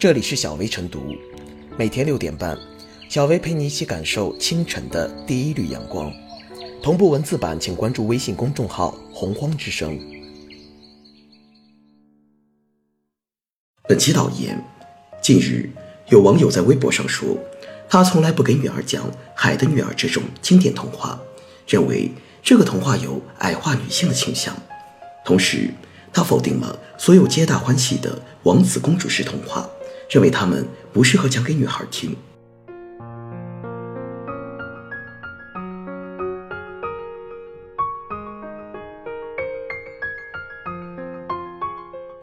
这里是小薇晨读，每天六点半，小薇陪你一起感受清晨的第一缕阳光。同步文字版，请关注微信公众号“洪荒之声”。本期导言：近日，有网友在微博上说，他从来不给女儿讲《海的女儿》这种经典童话，认为这个童话有矮化女性的倾向。同时，他否定了所有皆大欢喜的王子公主式童话，认为他们不适合讲给女孩听。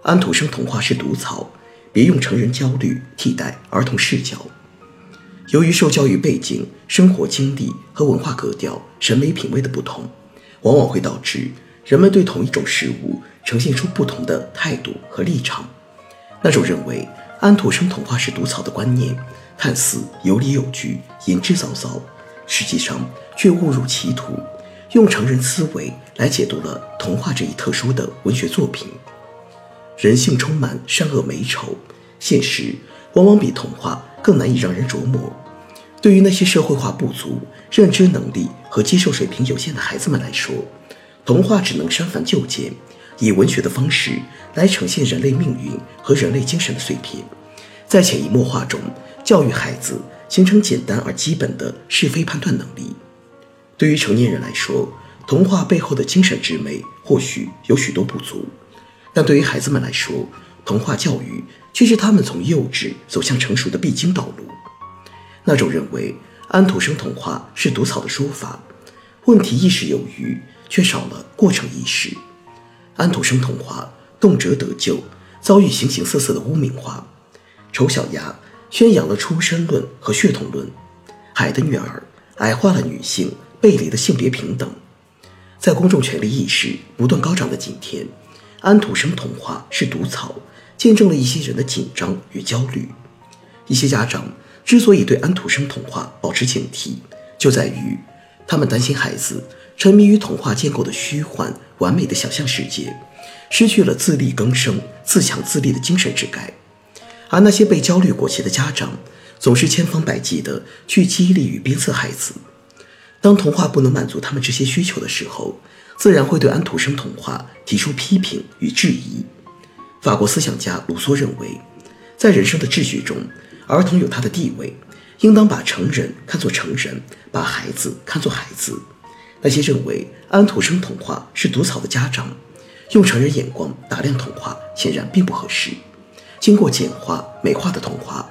安徒生童话是毒草，别用成人焦虑替代儿童视角。由于受教育背景、生活经历和文化格调、审美品味的不同，往往会导致人们对同一种事物。呈现出不同的态度和立场。那种认为安徒生童话是毒草的观念，看似有理有据、言之凿凿，实际上却误入歧途，用成人思维来解读了童话这一特殊的文学作品。人性充满善恶美丑，现实往往比童话更难以让人琢磨。对于那些社会化不足、认知能力和接受水平有限的孩子们来说，童话只能删繁就简。以文学的方式来呈现人类命运和人类精神的碎片，在潜移默化中教育孩子，形成简单而基本的是非判断能力。对于成年人来说，童话背后的精神之美或许有许多不足，但对于孩子们来说，童话教育却是他们从幼稚走向成熟的必经道路。那种认为安徒生童话是毒草的说法，问题意识有余，却少了过程意识。安徒生童话动辄得救，遭遇形形色色的污名化。丑小鸭宣扬了出身论和血统论，海的女儿矮化了女性，背离了性别平等。在公众权利意识不断高涨的今天，安徒生童话是毒草，见证了一些人的紧张与焦虑。一些家长之所以对安徒生童话保持警惕，就在于他们担心孩子。沉迷于童话建构的虚幻完美的想象世界，失去了自力更生、自强自立的精神之钙。而那些被焦虑裹挟的家长，总是千方百计地去激励与鞭策孩子。当童话不能满足他们这些需求的时候，自然会对安徒生童话提出批评与质疑。法国思想家卢梭认为，在人生的秩序中，儿童有他的地位，应当把成人看作成人，把孩子看作孩子。那些认为安徒生童话是毒草的家长，用成人眼光打量童话，显然并不合适。经过简化美化的童话，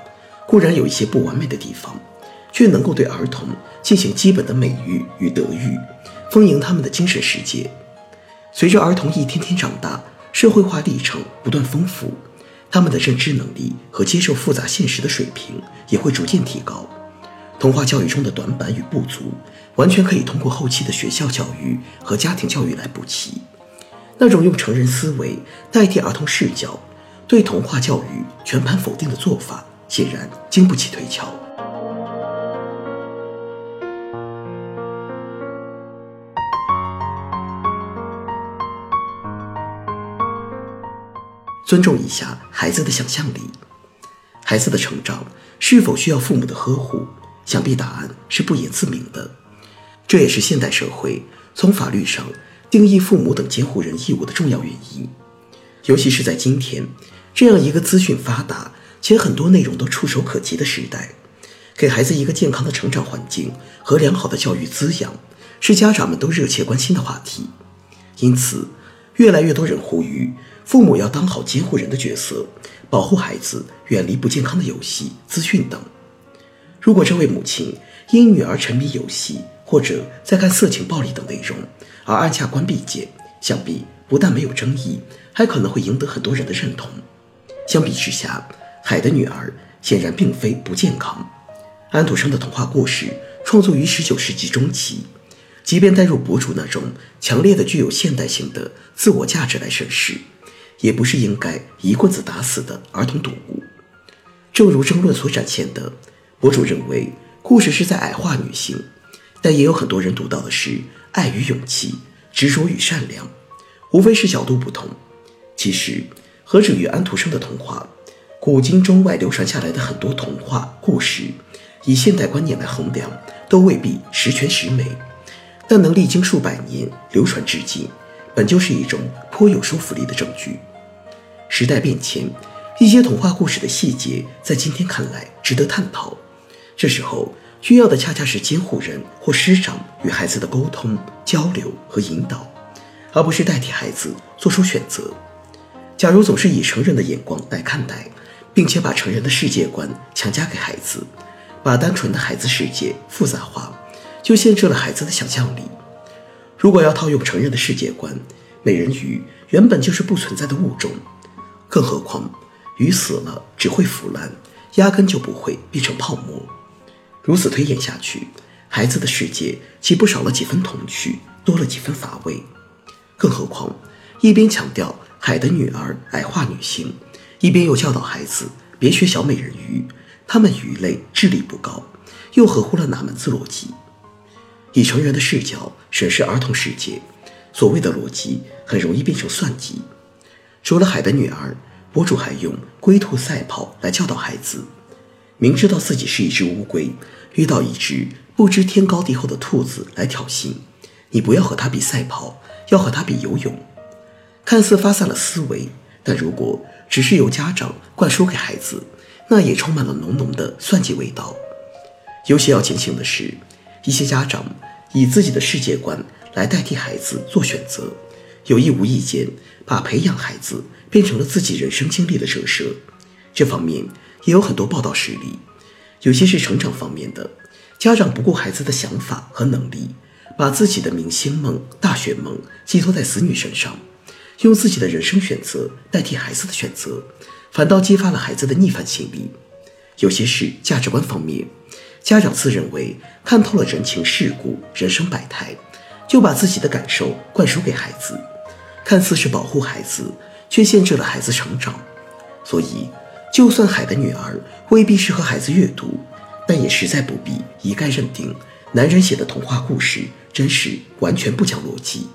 固然有一些不完美的地方，却能够对儿童进行基本的美育与德育，丰盈他们的精神世界。随着儿童一天天长大，社会化历程不断丰富，他们的认知能力和接受复杂现实的水平也会逐渐提高。童话教育中的短板与不足，完全可以通过后期的学校教育和家庭教育来补齐。那种用成人思维代替儿童视角，对童话教育全盘否定的做法，显然经不起推敲。尊重一下孩子的想象力，孩子的成长是否需要父母的呵护？想必答案是不言自明的，这也是现代社会从法律上定义父母等监护人义务的重要原因。尤其是在今天这样一个资讯发达且很多内容都触手可及的时代，给孩子一个健康的成长环境和良好的教育滋养，是家长们都热切关心的话题。因此，越来越多人呼吁父母要当好监护人的角色，保护孩子远离不健康的游戏、资讯等。如果这位母亲因女儿沉迷游戏或者在看色情、暴力等内容而按下关闭键，想必不但没有争议，还可能会赢得很多人的认同。相比之下，海的女儿显然并非不健康。安徒生的童话故事创作于19世纪中期，即便带入博主那种强烈的具有现代性的自我价值来审视，也不是应该一棍子打死的儿童读物。正如争论所展现的。博主认为故事是在矮化女性，但也有很多人读到的是爱与勇气、执着与善良，无非是角度不同。其实，何止于安徒生的童话，古今中外流传下来的很多童话故事，以现代观念来衡量，都未必十全十美，但能历经数百年流传至今，本就是一种颇有说服力的证据。时代变迁，一些童话故事的细节在今天看来值得探讨。这时候需要的恰恰是监护人或师长与孩子的沟通、交流和引导，而不是代替孩子做出选择。假如总是以成人的眼光来看待，并且把成人的世界观强加给孩子，把单纯的孩子世界复杂化，就限制了孩子的想象力。如果要套用成人的世界观，美人鱼原本就是不存在的物种。更何况，鱼死了只会腐烂，压根就不会变成泡沫。如此推演下去，孩子的世界岂不少了几分童趣，多了几分乏味？更何况，一边强调海的女儿矮化女性，一边又教导孩子别学小美人鱼，她们鱼类智力不高，又合乎了哪门子逻辑？以成人的视角审视儿童世界，所谓的逻辑很容易变成算计。除了海的女儿，博主还用龟兔赛跑来教导孩子。明知道自己是一只乌龟，遇到一只不知天高地厚的兔子来挑衅，你不要和它比赛跑，要和它比游泳。看似发散了思维，但如果只是由家长灌输给孩子，那也充满了浓浓的算计味道。尤其要庆幸的是，一些家长以自己的世界观来代替孩子做选择。有意无意间把培养孩子变成了自己人生经历的折射，这方面也有很多报道实例。有些是成长方面的，家长不顾孩子的想法和能力，把自己的明星梦、大学梦寄托在子女身上，用自己的人生选择代替孩子的选择，反倒激发了孩子的逆反心理。有些是价值观方面，家长自认为看透了人情世故、人生百态，就把自己的感受灌输给孩子。看似是保护孩子，却限制了孩子成长。所以，就算海的女儿未必适合孩子阅读，但也实在不必一概认定男人写的童话故事真是完全不讲逻辑。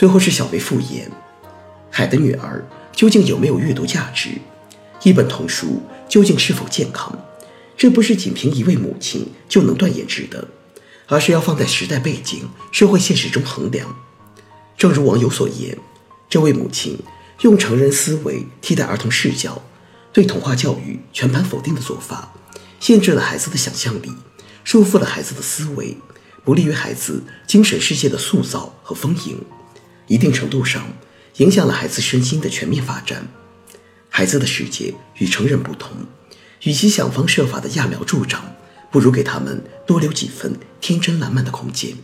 最后是小薇复言：海的女儿究竟有没有阅读价值？一本童书究竟是否健康，这不是仅凭一位母亲就能断言之的，而是要放在时代背景、社会现实中衡量。正如网友所言，这位母亲用成人思维替代儿童视角，对童话教育全盘否定的做法，限制了孩子的想象力，束缚了孩子的思维，不利于孩子精神世界的塑造和丰盈，一定程度上影响了孩子身心的全面发展。孩子的世界与成人不同，与其想方设法的揠苗助长，不如给他们多留几分天真烂漫的空间。